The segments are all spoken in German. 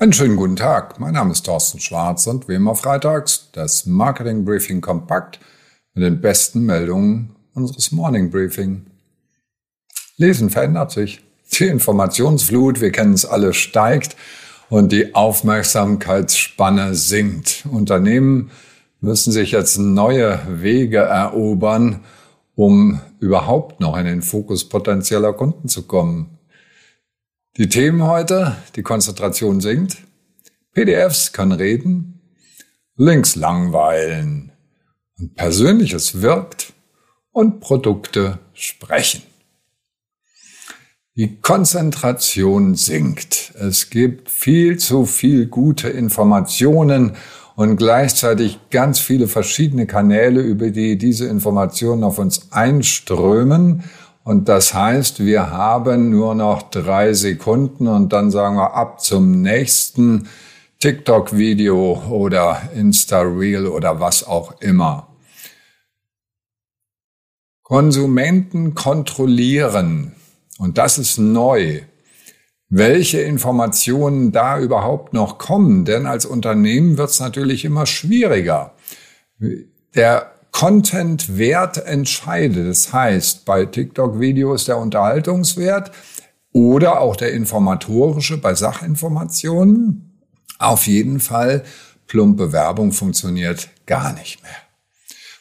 Einen schönen guten Tag. Mein Name ist Thorsten Schwarz und wie immer freitags das Marketing Briefing kompakt mit den besten Meldungen unseres Morning Briefing. Lesen verändert sich. Die Informationsflut, wir kennen es alle, steigt und die Aufmerksamkeitsspanne sinkt. Unternehmen müssen sich jetzt neue Wege erobern, um überhaupt noch in den Fokus potenzieller Kunden zu kommen. Die Themen heute, die Konzentration sinkt, PDFs kann reden, Links langweilen und Persönliches wirkt und Produkte sprechen. Die Konzentration sinkt. Es gibt viel zu viel gute Informationen und gleichzeitig ganz viele verschiedene Kanäle, über die diese Informationen auf uns einströmen und das heißt, wir haben nur noch drei Sekunden und dann sagen wir ab zum nächsten TikTok-Video oder Insta-Reel oder was auch immer. Konsumenten kontrollieren, und das ist neu, welche Informationen da überhaupt noch kommen. Denn als Unternehmen wird es natürlich immer schwieriger. Der Content-Wert entscheidet. Das heißt, bei TikTok-Videos der Unterhaltungswert oder auch der informatorische bei Sachinformationen. Auf jeden Fall, plumpe Werbung funktioniert gar nicht mehr.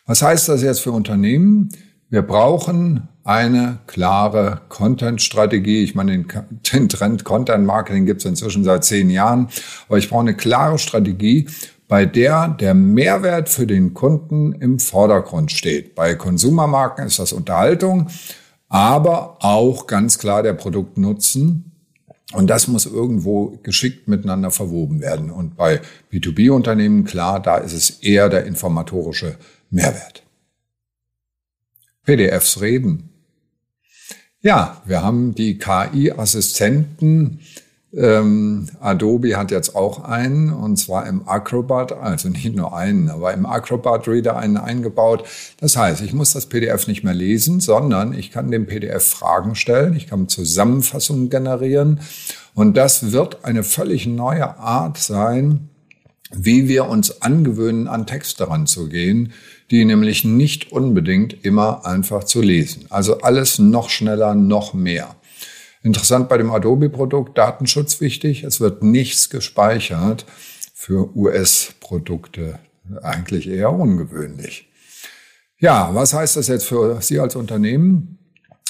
Was heißt das jetzt für Unternehmen? Wir brauchen eine klare Content-Strategie. Ich meine, den Trend Content Marketing gibt es inzwischen seit zehn Jahren, aber ich brauche eine klare Strategie, bei der der Mehrwert für den Kunden im Vordergrund steht. Bei Konsumermarken ist das Unterhaltung, aber auch ganz klar der Produktnutzen. Und das muss irgendwo geschickt miteinander verwoben werden. Und bei B2B-Unternehmen, klar, da ist es eher der informatorische Mehrwert. PDFs reden. Ja, wir haben die KI-Assistenten ähm, Adobe hat jetzt auch einen, und zwar im Acrobat, also nicht nur einen, aber im Acrobat Reader einen eingebaut. Das heißt, ich muss das PDF nicht mehr lesen, sondern ich kann dem PDF Fragen stellen, ich kann Zusammenfassungen generieren. Und das wird eine völlig neue Art sein, wie wir uns angewöhnen, an Texte ranzugehen, die nämlich nicht unbedingt immer einfach zu lesen. Also alles noch schneller, noch mehr. Interessant bei dem Adobe-Produkt, Datenschutz wichtig. Es wird nichts gespeichert für US-Produkte. Eigentlich eher ungewöhnlich. Ja, was heißt das jetzt für Sie als Unternehmen?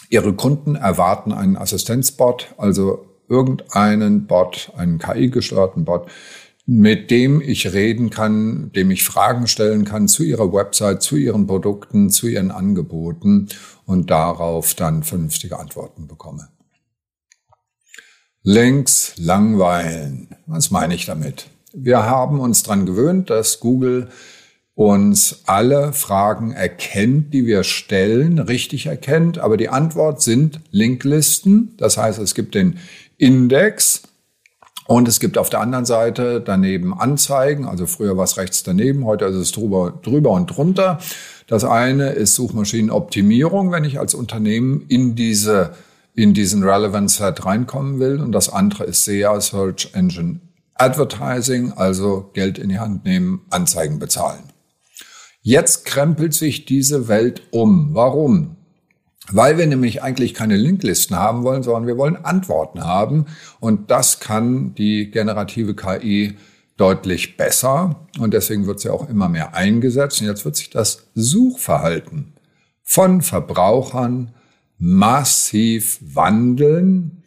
Ihre Kunden erwarten einen Assistenzbot, also irgendeinen Bot, einen KI-gesteuerten Bot, mit dem ich reden kann, dem ich Fragen stellen kann zu Ihrer Website, zu Ihren Produkten, zu Ihren Angeboten und darauf dann vernünftige Antworten bekomme. Links langweilen. Was meine ich damit? Wir haben uns dran gewöhnt, dass Google uns alle Fragen erkennt, die wir stellen, richtig erkennt. Aber die Antwort sind Linklisten. Das heißt, es gibt den Index und es gibt auf der anderen Seite daneben Anzeigen. Also früher war es rechts daneben, heute ist es drüber, drüber und drunter. Das eine ist Suchmaschinenoptimierung, wenn ich als Unternehmen in diese in diesen Relevant Set reinkommen will. Und das andere ist SEA, Search Engine Advertising, also Geld in die Hand nehmen, Anzeigen bezahlen. Jetzt krempelt sich diese Welt um. Warum? Weil wir nämlich eigentlich keine Linklisten haben wollen, sondern wir wollen Antworten haben. Und das kann die generative KI deutlich besser. Und deswegen wird sie auch immer mehr eingesetzt. Und jetzt wird sich das Suchverhalten von Verbrauchern massiv wandeln,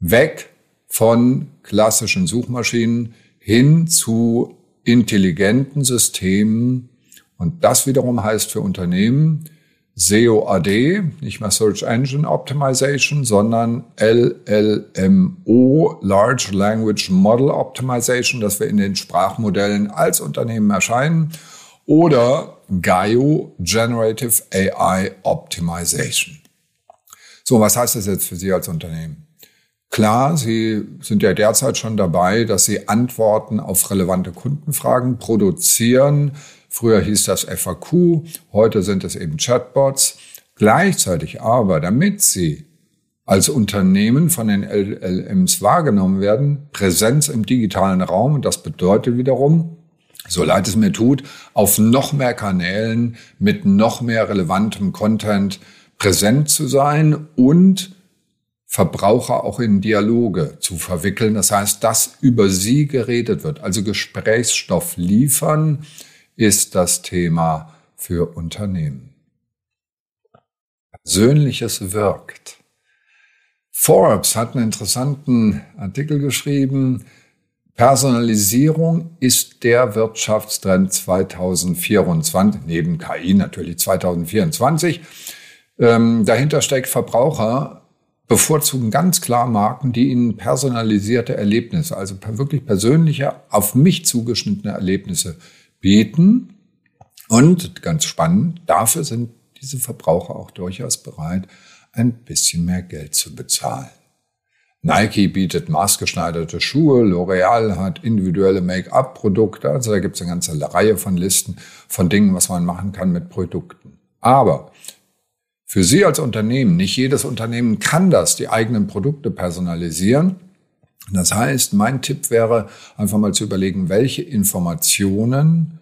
weg von klassischen Suchmaschinen hin zu intelligenten Systemen. Und das wiederum heißt für Unternehmen SEO AD, nicht mehr Search Engine Optimization, sondern LLMO, Large Language Model Optimization, dass wir in den Sprachmodellen als Unternehmen erscheinen, oder GAIO, Generative AI Optimization. So, was heißt das jetzt für Sie als Unternehmen? Klar, Sie sind ja derzeit schon dabei, dass Sie Antworten auf relevante Kundenfragen produzieren. Früher hieß das FAQ, heute sind es eben Chatbots. Gleichzeitig aber, damit Sie als Unternehmen von den LLMs wahrgenommen werden, Präsenz im digitalen Raum. Und das bedeutet wiederum, so leid es mir tut, auf noch mehr Kanälen mit noch mehr relevantem Content präsent zu sein und Verbraucher auch in Dialoge zu verwickeln. Das heißt, dass über sie geredet wird. Also Gesprächsstoff liefern ist das Thema für Unternehmen. Persönliches wirkt. Forbes hat einen interessanten Artikel geschrieben. Personalisierung ist der Wirtschaftstrend 2024, neben KI natürlich 2024. Ähm, dahinter steckt Verbraucher bevorzugen ganz klar Marken, die ihnen personalisierte Erlebnisse, also wirklich persönliche, auf mich zugeschnittene Erlebnisse bieten. Und ganz spannend, dafür sind diese Verbraucher auch durchaus bereit, ein bisschen mehr Geld zu bezahlen. Nike bietet maßgeschneiderte Schuhe, L'Oreal hat individuelle Make-up-Produkte, also da gibt es eine ganze Reihe von Listen von Dingen, was man machen kann mit Produkten. Aber für Sie als Unternehmen, nicht jedes Unternehmen kann das, die eigenen Produkte personalisieren. Das heißt, mein Tipp wäre einfach mal zu überlegen, welche Informationen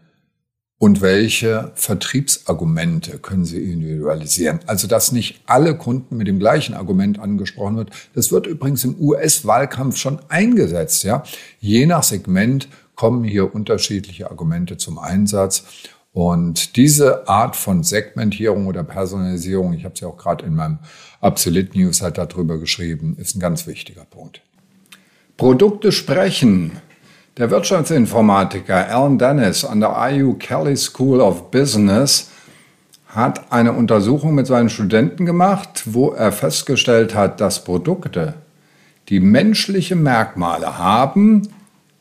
und welche Vertriebsargumente können Sie individualisieren. Also, dass nicht alle Kunden mit dem gleichen Argument angesprochen wird. Das wird übrigens im US-Wahlkampf schon eingesetzt, ja. Je nach Segment kommen hier unterschiedliche Argumente zum Einsatz. Und diese Art von Segmentierung oder Personalisierung, ich habe es ja auch gerade in meinem Absolute News halt darüber geschrieben, ist ein ganz wichtiger Punkt. Produkte sprechen. Der Wirtschaftsinformatiker Alan Dennis an der IU Kelly School of Business hat eine Untersuchung mit seinen Studenten gemacht, wo er festgestellt hat, dass Produkte, die menschliche Merkmale haben,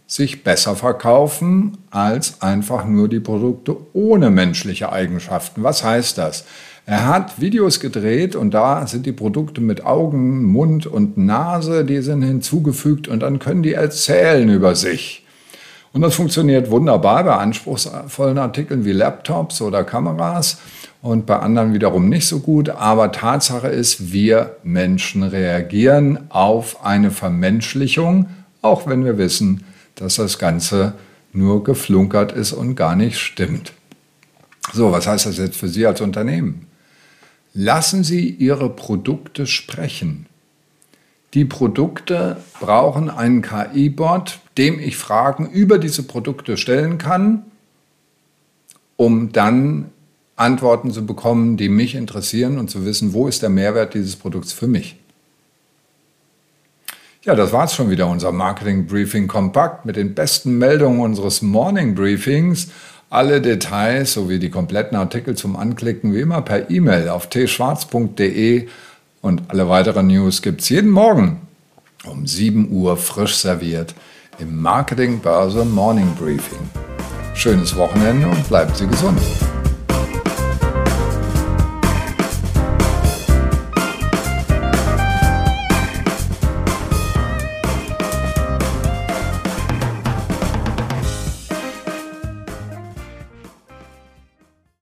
sich besser verkaufen als einfach nur die Produkte ohne menschliche Eigenschaften. Was heißt das? Er hat Videos gedreht und da sind die Produkte mit Augen, Mund und Nase, die sind hinzugefügt und dann können die erzählen über sich. Und das funktioniert wunderbar bei anspruchsvollen Artikeln wie Laptops oder Kameras und bei anderen wiederum nicht so gut. Aber Tatsache ist, wir Menschen reagieren auf eine Vermenschlichung, auch wenn wir wissen, dass das Ganze nur geflunkert ist und gar nicht stimmt. So, was heißt das jetzt für Sie als Unternehmen? Lassen Sie Ihre Produkte sprechen. Die Produkte brauchen einen KI-Bot, dem ich Fragen über diese Produkte stellen kann, um dann Antworten zu bekommen, die mich interessieren und zu wissen, wo ist der Mehrwert dieses Produkts für mich. Ja, das war's schon wieder, unser Marketing Briefing kompakt mit den besten Meldungen unseres Morning Briefings. Alle Details sowie die kompletten Artikel zum Anklicken wie immer per E-Mail auf tschwarz.de und alle weiteren News gibt's jeden Morgen um 7 Uhr frisch serviert im Marketing Börse Morning Briefing. Schönes Wochenende und bleiben Sie gesund.